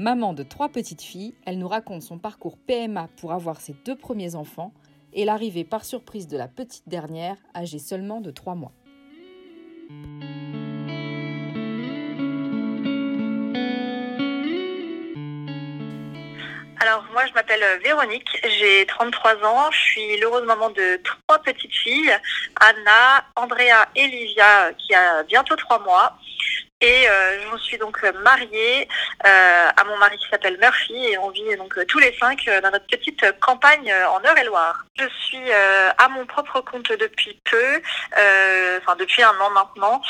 Maman de trois petites filles, elle nous raconte son parcours PMA pour avoir ses deux premiers enfants et l'arrivée par surprise de la petite dernière, âgée seulement de trois mois. Alors moi je m'appelle Véronique, j'ai 33 ans, je suis l'heureuse maman de trois petites filles, Anna, Andrea et Livia qui a bientôt trois mois. Et euh, je me suis donc mariée euh, à mon mari qui s'appelle Murphy et on vit donc tous les cinq euh, dans notre petite campagne en Eure-et-Loire. Je suis à mon propre compte depuis peu, enfin depuis un an maintenant,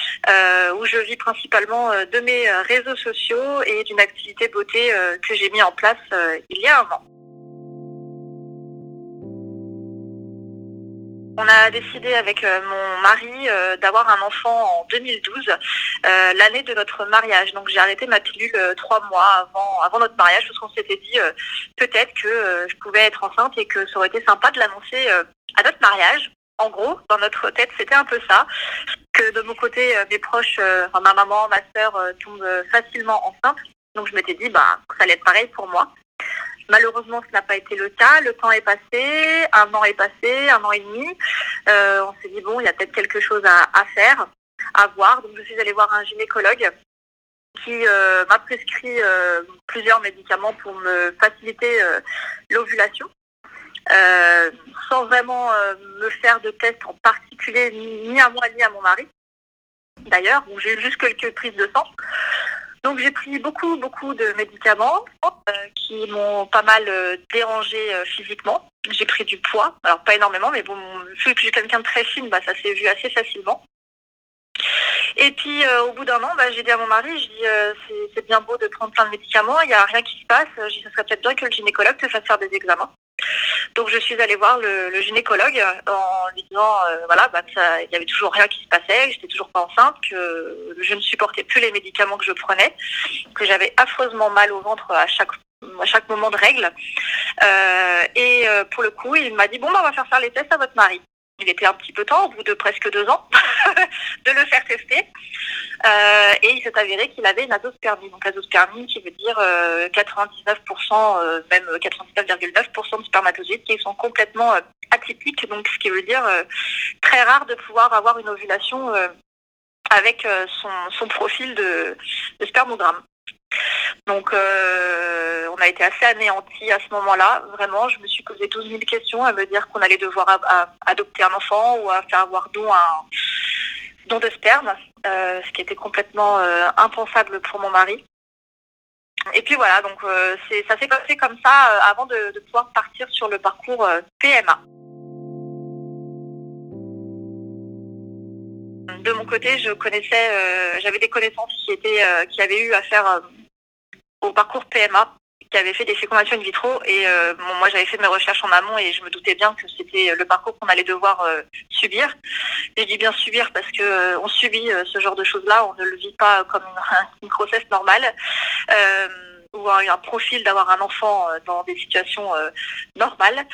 où je vis principalement de mes réseaux sociaux et d'une activité beauté que j'ai mis en place il y a un an. On a décidé avec euh, mon mari euh, d'avoir un enfant en 2012, euh, l'année de notre mariage. Donc j'ai arrêté ma pilule trois mois avant, notre mariage parce qu'on s'était dit peut-être que je pouvais être enceinte et que ça aurait été sympa de l'annoncer à notre mariage. En gros, dans notre tête, c'était un peu ça. Que de mon côté, mes proches, ma maman, ma soeur tombent facilement enceintes. Donc je m'étais dit bah, ça allait être pareil pour moi. Malheureusement, ce n'a pas été le cas. Le temps est passé, un an est passé, un an et demi. Euh, on s'est dit, bon, il y a peut-être quelque chose à, faire, à voir. Donc, je suis allée voir un gynécologue qui euh, m'a prescrit euh, plusieurs médicaments pour me faciliter l'ovulation. sans vraiment me faire de tests en particulier ni à moi ni à mon mari. D'ailleurs, j'ai eu juste quelques prises de sang. Donc j'ai pris beaucoup, beaucoup de médicaments euh, qui m'ont pas mal euh, dérangé euh, physiquement. J'ai pris du poids, alors pas énormément, mais bon, vu que j'ai quelqu'un de très fine, bah, ça s'est vu assez facilement. Et puis au bout d'un an, bah, j'ai dit à mon mari, je dis c'est bien beau de prendre plein de médicaments, il n'y a rien qui se passe, je dis ça serait peut-être bien que le gynécologue te fasse faire des examens. Donc je suis allée voir le, gynécologue en lui disant euh, voilà bah, il n'y avait toujours rien qui se passait, j'étais toujours pas enceinte, que je ne supportais plus les médicaments que je prenais, que j'avais affreusement mal au ventre à chaque à chaque moment de règle. Euh, et euh, pour le coup, il m'a dit bon bah, on va faire faire les tests à votre mari il était un petit peu temps, au bout de presque deux ans, de le faire tester. Euh, et il s'est avéré qu'il avait une azospermie. Donc azospermie qui veut dire 99%, euh, euh, même 99,9% de spermatozoïdes qui sont complètement atypiques. Donc ce qui veut dire très rare de pouvoir avoir une ovulation avec son, profil de, de spermogramme. Donc, euh, on a été assez anéantis à ce moment-là. Vraiment, je me suis posé 12 000 questions à me dire qu'on allait devoir adopter un enfant ou à faire avoir don don de sperme, euh, ce qui était complètement euh, impensable pour mon mari. Et puis voilà, donc ça s'est passé comme ça avant de, de, pouvoir partir sur le parcours PMA. De mon côté, je connaissais, j'avais des connaissances qui étaient, qui avaient eu à faire au parcours PMA qui avait fait des fécondations in vitro et euh, moi j'avais fait mes recherches en amont et je me doutais bien que c'était le parcours qu'on allait devoir euh, subir. je dis bien subir parce que euh, on subit ce genre de choses-là, on ne le vit pas comme une, grossesse normale ou un, profil d'avoir un enfant dans des situations normales.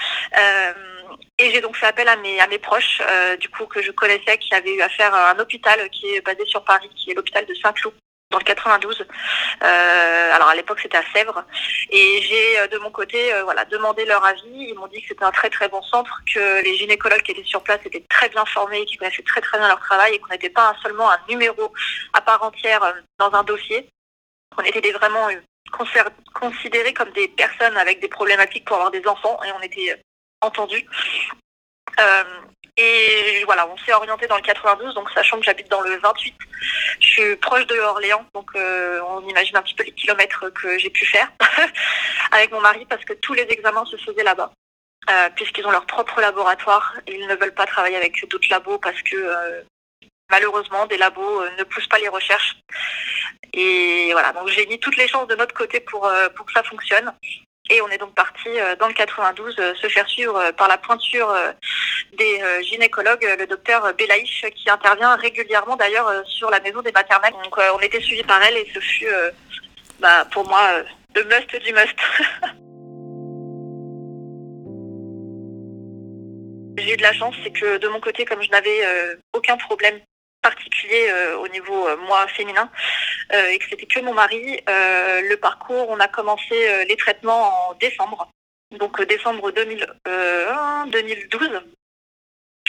et j'ai donc fait appel à mes, à mes proches, du coup, que je connaissais, qui avaient eu affaire à un hôpital qui est basé sur Paris, qui est l'hôpital de Saint-Cloud, dans le 92. Euh, alors à l'époque c'était à Sèvres et j'ai euh, de mon côté euh, voilà demandé leur avis. Ils m'ont dit que c'était un très très bon centre, que les gynécologues qui étaient sur place étaient très bien formés, qui connaissaient très très bien leur travail et qu'on n'était pas seulement un numéro à part entière dans un dossier. On était vraiment considérés comme des personnes avec des problématiques pour avoir des enfants et on était entendus. Et voilà, on s'est orienté dans le 92, donc sachant que j'habite dans le 28, je suis proche de Orléans, donc euh, on imagine un petit peu les kilomètres que j'ai pu faire avec mon mari parce que tous les examens se faisaient là-bas. Euh, puisqu'ils ont leur propre laboratoire, ils ne veulent pas travailler avec d'autres labos parce que euh, malheureusement des labos ne poussent pas les recherches. Et voilà, donc j'ai mis toutes les chances de notre côté pour, pour que ça fonctionne. Et on est donc parti dans le 92 se faire suivre par la pointure des gynécologues, le docteur Belaïch, qui intervient régulièrement d'ailleurs sur la maison des maternelles. Donc on était suivis par elle et ce fut bah, pour moi le must du must. J'ai eu de la chance, c'est que de mon côté, comme je n'avais aucun problème particulier euh, au niveau euh, moi féminin euh, et que c'était que mon mari. le parcours, on a commencé les traitements en décembre, donc décembre 2000, 2012.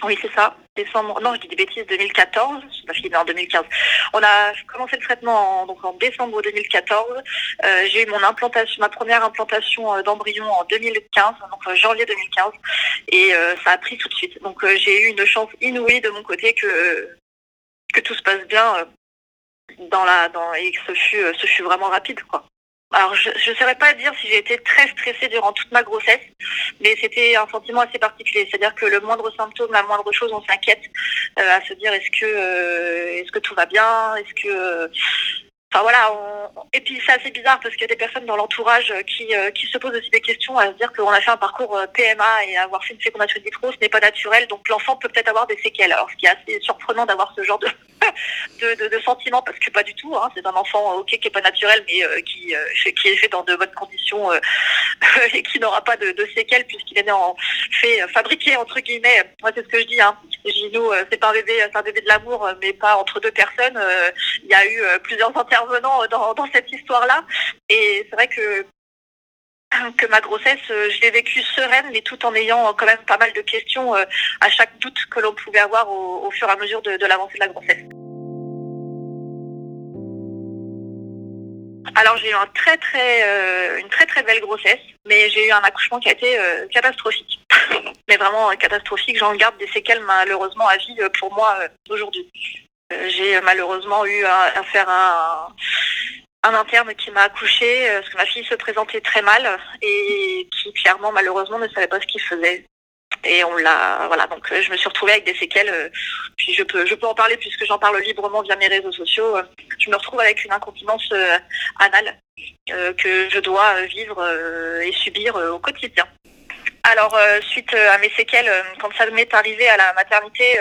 Oui, c'est ça. Décembre. Non, je dis des bêtises. 2014. Ma fille est en 2015. On a commencé le traitement en, donc en décembre 2014. j'ai eu mon implantation, ma première implantation d'embryon en 2015, donc janvier 2015, et ça a pris tout de suite. Donc j'ai eu une chance inouïe de mon côté que que tout se passe bien euh, dans la, dans, et que ce fut, euh, ce fut vraiment rapide, quoi. Alors, je ne saurais pas dire si j'ai été très stressée durant toute ma grossesse, mais c'était un sentiment assez particulier. C'est-à-dire que le moindre symptôme, la moindre chose, on s'inquiète euh, à se dire est-ce que, est-ce que tout va bien, est-ce que Enfin voilà, et puis c'est assez bizarre parce qu'il y a des personnes dans l'entourage qui, qui se posent aussi des questions à se dire qu'on a fait un parcours PMA et avoir fait une fécondation in vitro, ce n'est pas naturel, donc l'enfant peut peut-être avoir des séquelles. Alors ce qui est assez surprenant d'avoir ce genre de, de, de, sentiment parce que pas du tout, hein, c'est un enfant ok qui est pas naturel mais euh, qui, qui est fait dans de bonnes conditions et qui n'aura pas de, séquelles puisqu'il est né en fait fabriqué entre guillemets. Moi c'est ce que je dis, hein. Gino c'est pas un bébé, c'est un bébé de l'amour mais pas entre deux personnes. Il y a eu plusieurs intervenants dans, dans cette histoire-là et c'est vrai que que ma grossesse, euh, je l'ai vécue sereine, mais tout en ayant quand même pas mal de questions euh, à chaque doute que l'on pouvait avoir au, fur et à mesure de, l'avancée de la grossesse. Alors j'ai eu euh, une très très belle grossesse, mais j'ai eu un accouchement qui a été catastrophique. mais vraiment catastrophique, j'en garde des séquelles malheureusement à vie pour moi aujourd'hui. j'ai malheureusement eu à faire un, un interne qui m'a accouché euh, parce que ma fille se présentait très mal et qui clairement malheureusement ne savait pas ce qu'il faisait. Et on l'a voilà donc euh, je me suis retrouvée avec des séquelles. Euh, puis je peux je peux en parler puisque j'en parle librement via mes réseaux sociaux. Je me retrouve avec une incontinence anale que je dois vivre et subir au quotidien. Alors, suite à mes séquelles, quand ça m'est arrivé à la maternité,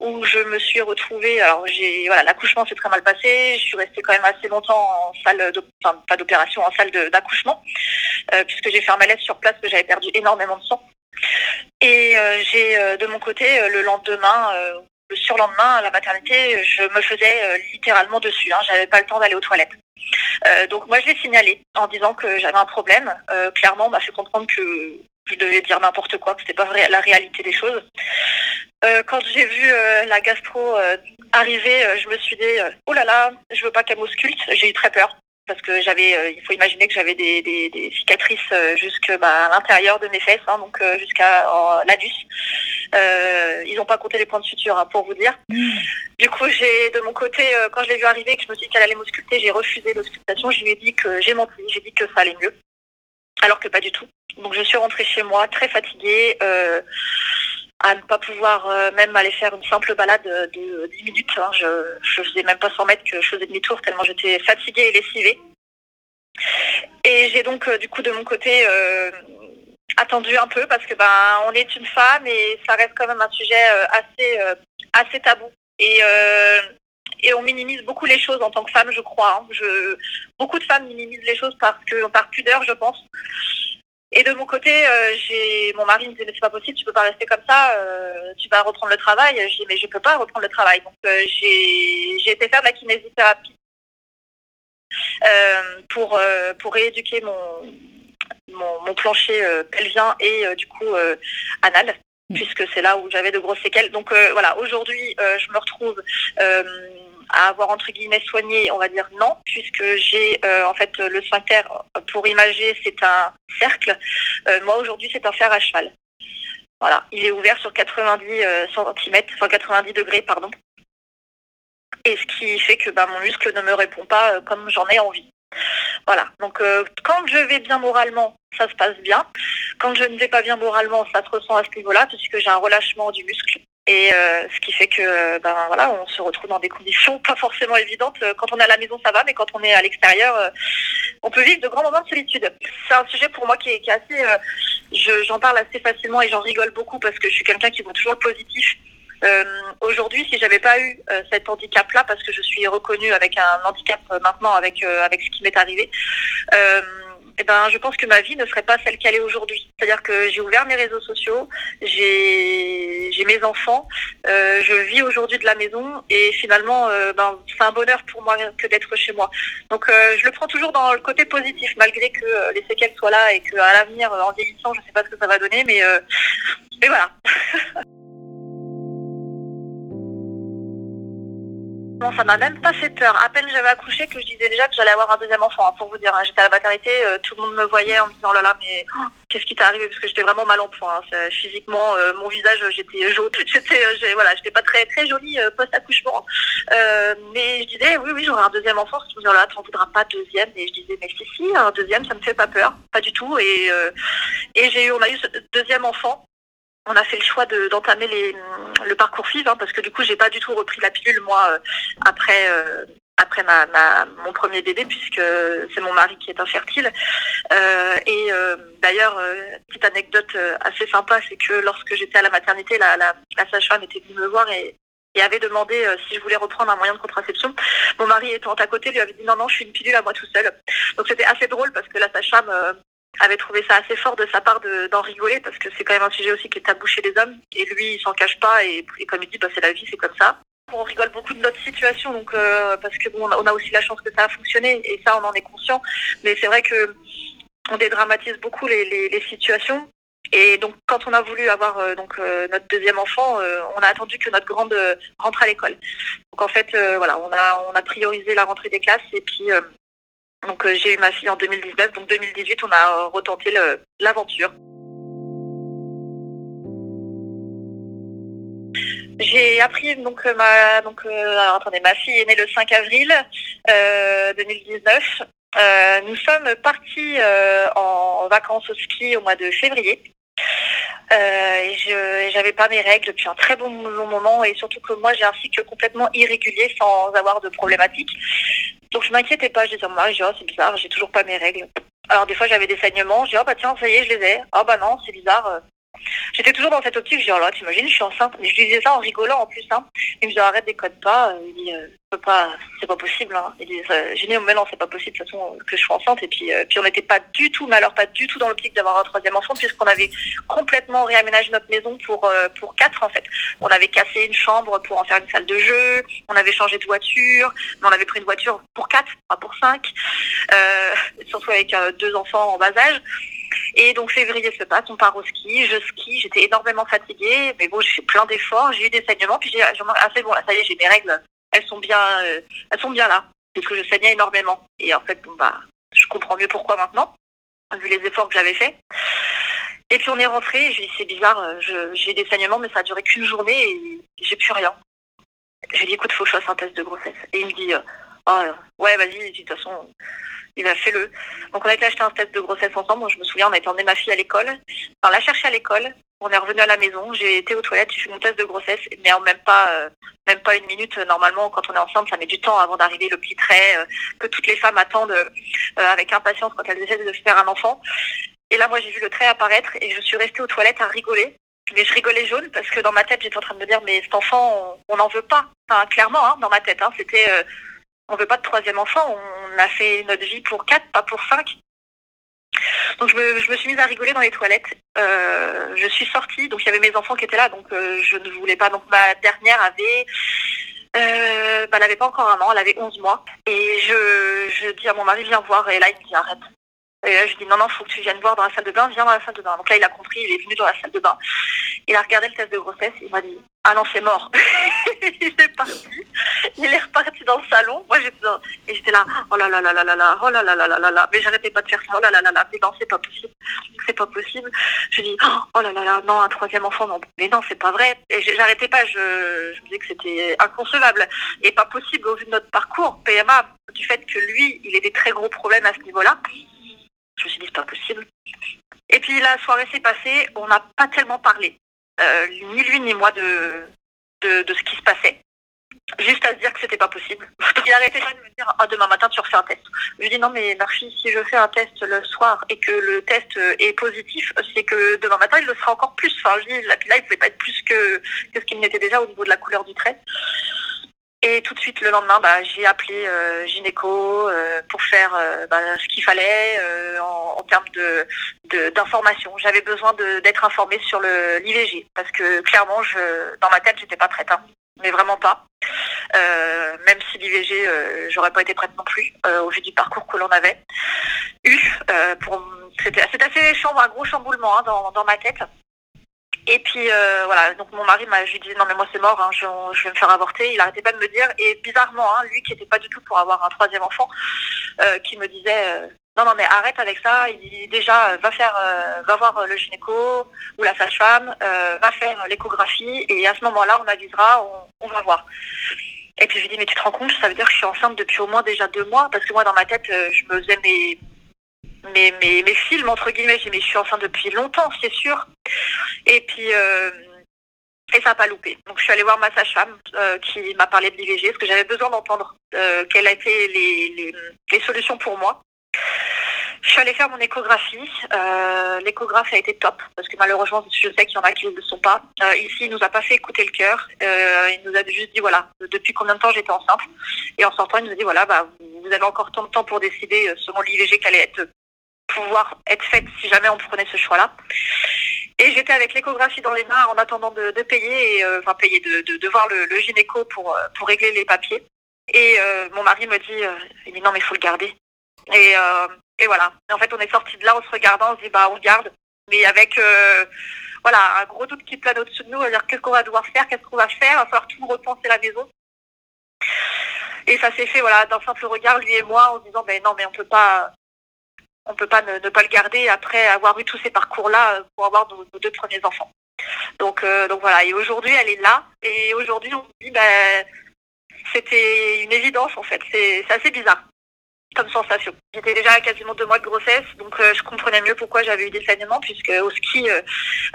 où je me suis retrouvée. Alors j'ai voilà, l'accouchement s'est très mal passé. Je suis restée quand même assez longtemps en salle, enfin pas d'opération, en salle d'accouchement, euh, puisque j'ai fait un malaise sur place que j'avais perdu énormément de sang. Et euh, j'ai euh, de mon côté le lendemain, le surlendemain à la maternité, je me faisais littéralement dessus. Hein, j'avais pas le temps d'aller aux toilettes. donc moi je l'ai signalé en disant que j'avais un problème. clairement, on m'a fait comprendre que je devais dire n'importe quoi, que c'était pas vrai, la réalité des choses. Euh, quand j'ai vu euh, la gastro euh, arriver, je me suis dit oh là là, je veux pas qu'elle m'ausculte. J'ai eu très peur parce que j'avais, il faut imaginer que j'avais des, cicatrices jusque bah, à l'intérieur de mes fesses, hein, donc jusqu'à l'anus. ils n'ont pas compté les points de suture, hein, pour vous dire. Mmh. Du coup, j'ai de mon côté, quand je l'ai vu arriver, que je me suis dit qu'elle allait m'ausculter, j'ai refusé l'auscultation. Je lui ai dit que j'ai menti, j'ai dit que ça allait mieux, alors que pas du tout. Donc je suis rentrée chez moi très fatiguée à ne pas pouvoir euh, même aller faire une simple balade de 10 minutes. Hein. Je ne faisais même pas 100 mètres que je faisais demi-tour tellement j'étais fatiguée et lessivée. Et j'ai donc euh, du coup de mon côté euh, attendu un peu parce que ben on est une femme et ça reste quand même un sujet assez assez tabou. Et et on minimise beaucoup les choses en tant que femme, je crois. Hein. Je, beaucoup de femmes minimisent les choses parce que par pudeur, je pense. Et de mon côté, euh, j'ai mon mari me disait mais c'est pas possible, tu peux pas rester comme ça, euh, tu vas reprendre le travail. Je dis mais je peux pas reprendre le travail. Donc euh, j'ai été faire de la kinésithérapie pour pour rééduquer mon mon, plancher pelvien et du coup anal mmh. puisque c'est là où j'avais de grosses séquelles. Donc voilà, aujourd'hui je me retrouve à avoir entre guillemets soigné, on va dire non, puisque j'ai euh, en fait le sphincter pour imager, c'est un cercle. Euh, moi aujourd'hui, c'est un fer à cheval. Voilà, il est ouvert sur 90 cm, enfin 90 degrés, pardon. Et ce qui fait que bah, mon muscle ne me répond pas euh, comme j'en ai envie. Voilà, donc quand je vais bien moralement, ça se passe bien. Quand je ne vais pas bien moralement, ça se ressent à ce niveau-là, puisque j'ai un relâchement du muscle Et ce qui fait que ben voilà, on se retrouve dans des conditions pas forcément évidentes. Quand on est à la maison, ça va, mais quand on est à l'extérieur, on peut vivre de grands moments de solitude. C'est un sujet pour moi qui est, assez, j'en parle assez facilement et j'en rigole beaucoup parce que je suis quelqu'un qui voit toujours le positif euh, aujourd'hui, si j'avais pas eu euh, cet handicap-là, parce que je suis reconnue avec un handicap euh, maintenant, avec avec ce qui m'est arrivé, eh ben, je pense que ma vie ne serait pas celle qu'elle est aujourd'hui. C'est-à-dire que j'ai ouvert mes réseaux sociaux, j'ai mes enfants, je vis aujourd'hui de la maison et finalement, ben, c'est un bonheur pour moi que d'être chez moi. Donc, je le prends toujours dans le côté positif, malgré que les séquelles soient là et qu'à l'avenir, en vieillissant, je ne sais pas ce que ça va donner, mais, mais voilà. Non, ça m'a même pas fait peur. À peine j'avais accouché que je disais déjà que j'allais avoir un deuxième enfant. Hein, pour vous dire, hein. j'étais à la maternité, euh, tout le monde me voyait en me disant oh là là, mais qu'est-ce qui t'est arrivé? Parce que j'étais vraiment mal en point. Hein. Physiquement, euh, mon visage, j'étais jaune. J'étais, euh, voilà, j'étais pas très très jolie post accouchement. mais je disais oui oui, j'aurai un deuxième enfant. Je me disais oh là, t'en voudras pas deuxième Et je disais mais si si, un deuxième, ça me fait pas peur, pas du tout. Et et j'ai eu, on a eu ce deuxième enfant on a fait le choix d'entamer le parcours FIV hein, parce que du coup j'ai pas du tout repris la pilule moi euh, après euh, après ma, mon premier bébé puisque c'est mon mari qui est infertile euh, et d'ailleurs petite anecdote assez sympa c'est que lorsque j'étais à la maternité la, la, sage-femme était venue me voir et, et avait demandé si je voulais reprendre un moyen de contraception. Mon mari étant à côté lui avait dit non non je suis une pilule à moi tout seul. Donc c'était assez drôle parce que la sage-femme avait trouvé ça assez fort de sa part d'en rigoler parce que c'est quand même un sujet aussi qui est tabou chez les hommes. Et lui il s'en cache pas et, comme il dit bah, c'est la vie c'est comme ça. On rigole beaucoup de notre situation donc euh, parce que bon on a aussi la chance que ça a fonctionné et ça on en est conscient. Mais c'est vrai que on dédramatise beaucoup les, situations. Et donc quand on a voulu avoir euh, donc euh, notre deuxième enfant on a attendu que notre grande rentre à l'école. Donc en fait voilà on a on a priorisé la rentrée des classes et puis donc euh, j'ai eu ma fille en 2019, donc 2018 on a euh, retenté l'aventure. J'ai appris donc euh, ma donc attendez ma fille est née le 5 avril 2019. nous sommes partis en vacances au ski au mois de février. je j'avais pas mes règles depuis un très bon moment et surtout que moi j'ai un cycle complètement irrégulier sans avoir de problématique. Donc je m'inquiétais pas, je disais oh, c'est bizarre, j'ai toujours pas mes règles. Alors des fois j'avais des saignements, je dis oh bah tiens ça y est je les ai. Oh bah non c'est bizarre. Euh. J'étais toujours dans cette optique, je dis oh là t'imagines je suis enceinte. Mais je disais ça en rigolant en plus. Hein. Il me dit arrête déconne pas. Il dit euh, c'est pas possible. Hein. Il dit j'ai dit mais non c'est pas possible de toute façon que je sois enceinte. Et puis euh, puis on n'était pas du tout, mais alors pas du tout dans l'optique d'avoir un troisième enfant puisqu'on avait complètement réaménagé notre maison pour pour quatre en fait. On avait cassé une chambre pour en faire une salle de jeu. On avait changé de voiture, mais on avait pris une voiture pour quatre, pas pour cinq. surtout avec deux enfants en bas âge. Et donc février se passe, on part au ski, je skie, j'étais énormément fatiguée, mais bon, j'ai fait plein d'efforts, j'ai eu des saignements, puis j'ai ah c'est bon, là, ça y est, j'ai mes règles, elles sont bien, euh, elles sont bien là, parce que je saignais énormément. Et en fait, bah, je comprends mieux pourquoi maintenant, vu les efforts que j'avais faits. Et puis on est rentré, j'ai dit c'est bizarre, euh, j'ai des saignements, mais ça a duré qu'une journée et j'ai plus rien. J'ai dit écoute, faut que je fasse un test de grossesse. Et il me dit, oh, ouais, vas-y, de toute façon, il a fait le. Donc on a été acheter un test de grossesse ensemble. je me souviens, on a été emmener ma fille à l'école. On l'a cherché à l'école. On est revenu à la maison. J'ai été aux toilettes. J'ai fait mon test de grossesse, mais en même pas, euh, même pas une minute. Normalement, quand on est enceinte, ça met du temps avant d'arriver le petit trait euh, que toutes les femmes attendent euh, avec impatience quand elles essaient de faire un enfant. Et là, moi, j'ai vu le trait apparaître et je suis restée aux toilettes à rigoler. Mais je rigolais jaune parce que dans ma tête, j'étais en train de me dire, mais cet enfant, on n'en veut pas. Enfin, clairement, hein, dans ma tête, hein, c'était on veut pas de troisième enfant, on a fait notre vie pour quatre, pas pour cinq. Donc je me, suis mise à rigoler dans les toilettes. Euh, je suis sortie, donc il y avait mes enfants qui étaient là, donc euh, je ne voulais pas. Donc ma dernière avait, euh, bah, elle n'avait pas encore un an, elle avait 11 mois. Et je, je dis à mon mari, viens voir. Et là, il me dit, arrête. Et là, je dis, non, non, faut que tu viennes voir dans la salle de bain, viens dans la salle de bain. Donc là, il a compris, il est venu dans la salle de bain. Il a regardé le test de grossesse, il m'a dit, ah non, c'est mort. il est parti. Il est reparti dans le salon. Moi, j'étais et j'étais là, oh là là là là là là, oh là là là là là là. Mais j'arrêtais pas de faire ça, oh là là là là. Mais non, c'est pas possible. C'est pas possible. Je dis, oh là là là, non, un troisième enfant, non. Mais non, c'est pas vrai. Et j'arrêtais pas, je, me disais que c'était inconcevable et pas possible au vu de notre parcours PMA, du fait que lui, il ait des très gros problèmes à ce niveau-là. Je me suis dit, c'est pas possible. Et puis la soirée s'est passée, on n'a pas tellement parlé. Euh, ni lui ni moi de, de, ce qui se passait juste à se dire que c'était pas possible. Il arrêtait pas de me dire ah, demain matin tu refais un test. Je lui dis non mais Marchi, si je fais un test le soir et que le test est positif, c'est que demain matin il le sera encore plus. Enfin je dis là, là il pouvait pas être plus que, que ce qu'il n'était déjà au niveau de la couleur du trait. Et tout de suite le lendemain, bah, j'ai appelé euh, gynéco euh, pour faire euh, bah, ce qu'il fallait euh, en, termes d'information. J'avais besoin d'être informée sur l'IVG parce que clairement, dans ma tête, j'étais pas prête, hein, mais vraiment pas. Même si l'IVG, j'aurais pas été prête non plus au vu du parcours que l'on avait eu. c'était assez un gros chamboulement hein, dans ma tête. Et puis euh, voilà, donc mon mari m'a, je lui disais non mais moi c'est mort, hein, je, vais me faire avorter. Il arrêtait pas de me dire et bizarrement, hein, lui qui était pas du tout pour avoir un troisième enfant, euh, qui me disait euh, non non mais arrête avec ça. Il dit déjà va faire, va voir le gynéco ou la sage-femme, va faire l'échographie et à ce moment-là on avisera, on, on va voir. Et puis je lui dis mais tu te rends compte, ça veut dire que je suis enceinte depuis au moins déjà deux mois parce que moi dans ma tête je me faisais mes mes, mes, mes films, entre guillemets. J'ai mais je suis enceinte depuis longtemps, c'est sûr. Et puis, euh, et ça n'a pas loupé. Donc, je suis allée voir ma sage-femme euh, qui m'a parlé de l'IVG, parce que j'avais besoin d'entendre euh, quelles étaient les, les, solutions pour moi. Je suis allée faire mon échographie. L'échographe a été top, parce que malheureusement, je sais qu'il y en a qui ne le sont pas. Ici, il nous a pas fait écouter le cœur. Il nous a juste dit, voilà, depuis combien de temps j'étais enceinte? Et en sortant, il nous a dit, voilà, bah, vous avez encore tant de temps pour décider, selon l'IVG, qu'elle allait être pouvoir être faite si jamais on prenait ce choix-là. Et j'étais avec l'échographie dans les mains en attendant de, payer, et, euh, enfin payer, de, voir le, gynéco pour, euh, pour régler les papiers. Et euh, mon mari me dit, il dit non mais il faut le garder. Et, et voilà. Et en fait on est sorti de là en se regardant, on se dit bah on le garde, mais avec voilà un gros doute qui plane au-dessus de nous, à dire qu'est-ce qu'on va devoir faire, qu'est-ce qu'on va faire, il va falloir tout repenser la maison. Et ça s'est fait voilà d'un simple regard lui et moi en se disant ben non mais on peut pas on ne peut pas ne, pas le garder après avoir eu tous ces parcours-là pour avoir nos, deux premiers enfants. Donc, euh, donc voilà, et aujourd'hui elle est là, et aujourd'hui on se dit, ben, c'était une évidence en fait, c'est assez bizarre sensation. J'étais déjà à quasiment deux mois de grossesse, donc euh, je comprenais mieux pourquoi j'avais eu des saignements, puisque au ski, euh,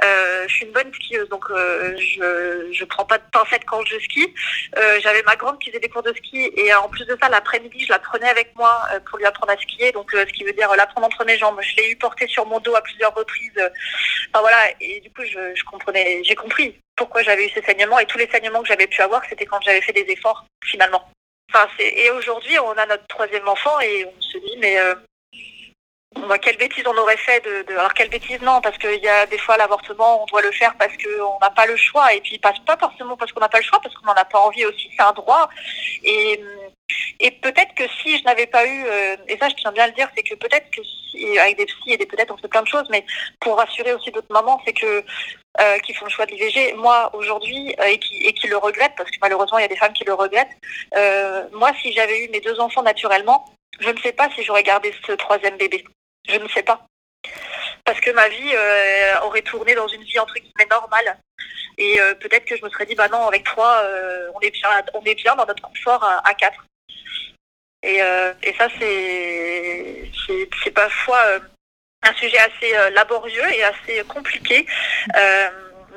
euh, je suis une bonne skieuse, donc je je prends pas de pincettes quand je skie. J'avais ma grande qui faisait des cours de ski, et en plus de ça, l'après-midi, je la prenais avec moi pour lui apprendre à skier, donc ce qui veut dire la prendre entre mes jambes. Je l'ai eu portée sur mon dos à plusieurs reprises. Enfin voilà, et du coup, je, je comprenais, j'ai compris pourquoi j'avais eu ces saignements, et tous les saignements que j'avais pu avoir, c'était quand j'avais fait des efforts, finalement. Enfin, et aujourd'hui, on a notre troisième enfant et on se dit, mais euh, bah, quelle bêtise on aurait fait de. Alors quelle bêtise non, parce qu'il y a des fois l'avortement, on doit le faire parce qu'on n'a pas le choix, et puis pas forcément parce qu'on n'a pas le choix, parce qu'on n'en a pas envie aussi, c'est un droit. Et, et peut-être que si je n'avais pas eu, euh, et ça je tiens bien à le dire, c'est que peut-être que si, avec des psys et des peut-être on fait plein de choses, mais pour rassurer aussi d'autres mamans, c'est que euh, qui font le choix de l'IVG, moi aujourd'hui, euh, et, qui, et qui le regrettent, parce que malheureusement il y a des femmes qui le regrettent, euh, moi si j'avais eu mes deux enfants naturellement, je ne sais pas si j'aurais gardé ce troisième bébé. Je ne sais pas. Parce que ma vie aurait tourné dans une vie entre guillemets normale. Et peut-être que je me serais dit, bah non, avec trois, on, est bien, on est bien dans notre confort à, quatre. Et, et ça, c'est parfois un sujet assez laborieux et assez compliqué.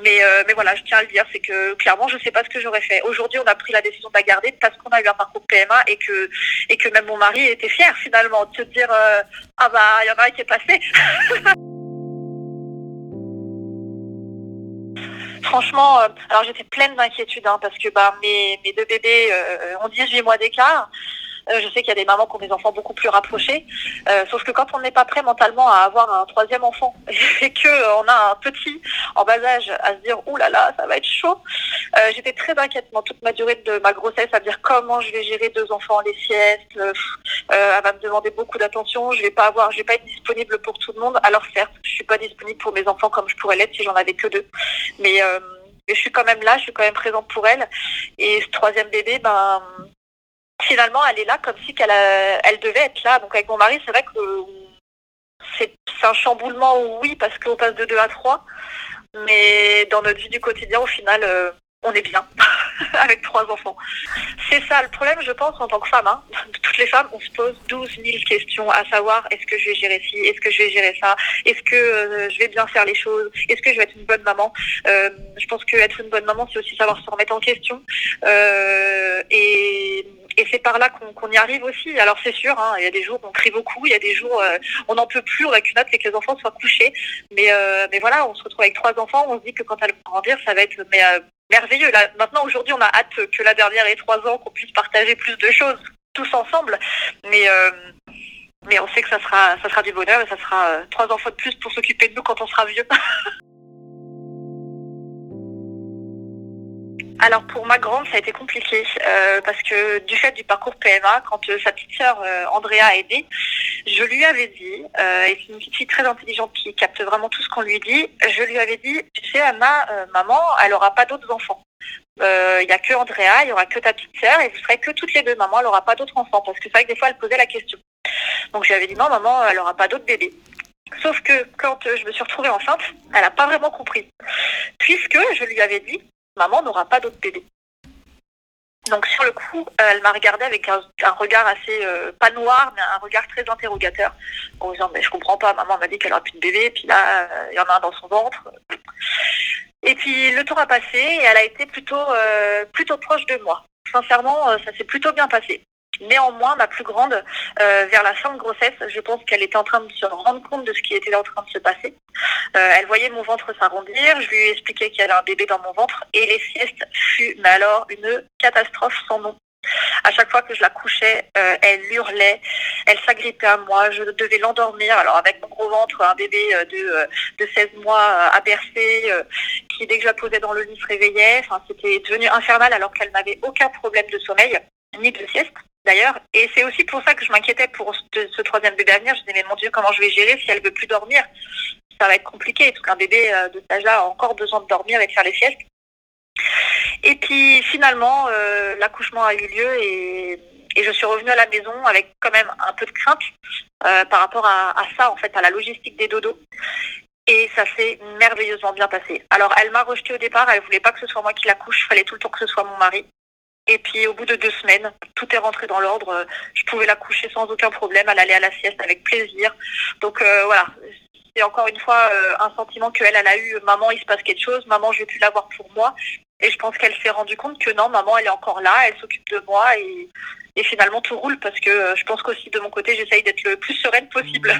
Mais, euh, mais voilà, je tiens à le dire, c'est que clairement, je ne sais pas ce que j'aurais fait. Aujourd'hui, on a pris la décision de la garder parce qu'on a eu un parcours PMA et que, et que même mon mari était fier finalement de se dire euh, Ah bah, il y en a un qui est passé. Franchement, euh, alors j'étais pleine d'inquiétude hein, parce que bah, mes, mes deux bébés euh, ont 18 mois d'écart. Euh, je sais qu'il y a des mamans qui ont des enfants beaucoup plus rapprochés. Euh, sauf que quand on n'est pas prêt mentalement à avoir un troisième enfant et que euh, on a un petit en bas âge à se dire ouh là là, ça va être chaud. Euh, J'étais très inquiète pendant toute ma durée de ma grossesse à dire comment je vais gérer deux enfants les siestes. Elle va me demander beaucoup d'attention. Je vais pas avoir, je vais pas être disponible pour tout le monde. Alors certes, je suis pas disponible pour mes enfants comme je pourrais l'être si j'en avais que deux. Mais mais je suis quand même là, je suis quand même présente pour elle. Et ce troisième bébé, ben, finalement, elle est là comme si qu'elle elle devait être là. Donc avec mon mari, c'est vrai que c'est un chamboulement, oui, parce qu'on passe de 2 à 3. Mais dans notre vie du quotidien, au final, euh, on est bien avec trois enfants. C'est ça le problème, je pense, en tant que femme. Hein. Toutes les femmes, on se pose 12 000 questions à savoir est-ce que je vais gérer ci, est-ce que je vais gérer ça, est-ce que euh, je vais bien faire les choses, est-ce que je vais être une bonne maman. Euh, je pense qu'être une bonne maman, c'est aussi savoir se remettre en question. Euh, et et c'est par là qu'on y arrive aussi. Alors c'est sûr, hein, il y a des jours où on crie beaucoup, il y a des jours euh, on n'en peut plus, on a qu'une hâte, que les enfants soient couchés. Mais, euh, mais voilà, on se retrouve avec trois enfants, on se dit que quand elles vont grandir, ça va être euh, merveilleux. Maintenant, aujourd'hui, on a hâte que la dernière ait trois ans, qu'on puisse partager plus de choses tous ensemble. Mais mais on sait que ça sera, ça sera du bonheur et ça sera trois enfants de plus pour s'occuper de nous quand on sera vieux. Alors pour ma grande, ça a été compliqué euh, parce que du fait du parcours PMA, quand euh, sa petite sœur euh, Andrea a aidé, je lui avais dit, et c'est une petite fille très intelligente qui capte vraiment tout ce qu'on lui dit, je lui avais dit, tu sais Anna, maman, elle n'aura pas d'autres enfants. Il n'y a que Andrea, il n'y aura que ta petite sœur et vous serez que toutes les deux. Maman, elle n'aura pas d'autres enfants parce que c'est vrai que des fois elle posait la question. Donc je lui avais dit non, maman, elle n'aura pas d'autres bébés. Sauf que quand je me suis retrouvée enceinte, elle n'a pas vraiment compris. Puisque je lui avais dit, maman n'aura pas d'autre bébé. Donc sur le coup, euh, elle m'a regardé avec un, regard assez euh, pas noir, mais un regard très interrogateur, en disant mais je comprends pas, maman m'a dit qu'elle aura plus de bébé, puis là euh, il y en a un dans son ventre. Et puis le temps a passé et elle a été plutôt plutôt proche de moi. Sincèrement, ça s'est plutôt bien passé. Néanmoins, ma plus grande, euh, vers la fin de grossesse, je pense qu'elle était en train de se rendre compte de ce qui était en train de se passer. Euh, elle voyait mon ventre s'arrondir, je lui ai expliqué qu'il y avait un bébé dans mon ventre et les siestes fut, mais alors, une catastrophe sans nom. À chaque fois que je la couchais, euh, elle hurlait, elle s'agrippait à moi, je devais l'endormir. Alors avec mon gros ventre, un bébé de, de 16 mois à bercer, qui dès que je la posais dans le lit se réveillait. Enfin, c'était devenu infernal alors qu'elle n'avait aucun problème de sommeil ni de sieste d'ailleurs. Et c'est aussi pour ça que je m'inquiétais pour ce, troisième bébé à venir. Je disais, mais mon Dieu, comment je vais gérer si elle veut plus dormir? Ça va être compliqué. Tout qu'un bébé euh, de cet âge-là a encore besoin de dormir et de faire les siestes. Et puis finalement, euh, l'accouchement a eu lieu et, je suis revenue à la maison avec quand même un peu de crainte euh, par rapport à, ça, en fait, à la logistique des dodos. Et ça s'est merveilleusement bien passé. Alors, elle m'a rejetée au départ, elle voulait pas que ce soit moi qui la couche, il fallait tout le temps que ce soit mon mari. Et puis au bout de deux semaines, tout est rentré dans l'ordre. Je pouvais la coucher sans aucun problème. Elle allait à la sieste avec plaisir. Donc euh, voilà, c'est encore une fois euh, un sentiment qu'elle elle a eu. Maman, il se passe quelque chose. Maman, je vais plus l'avoir pour moi. Et je pense qu'elle s'est rendue compte que non, maman, elle est encore là. Elle s'occupe de moi et, finalement tout roule parce que euh, je pense qu'aussi de mon côté, j'essaye d'être le plus sereine possible.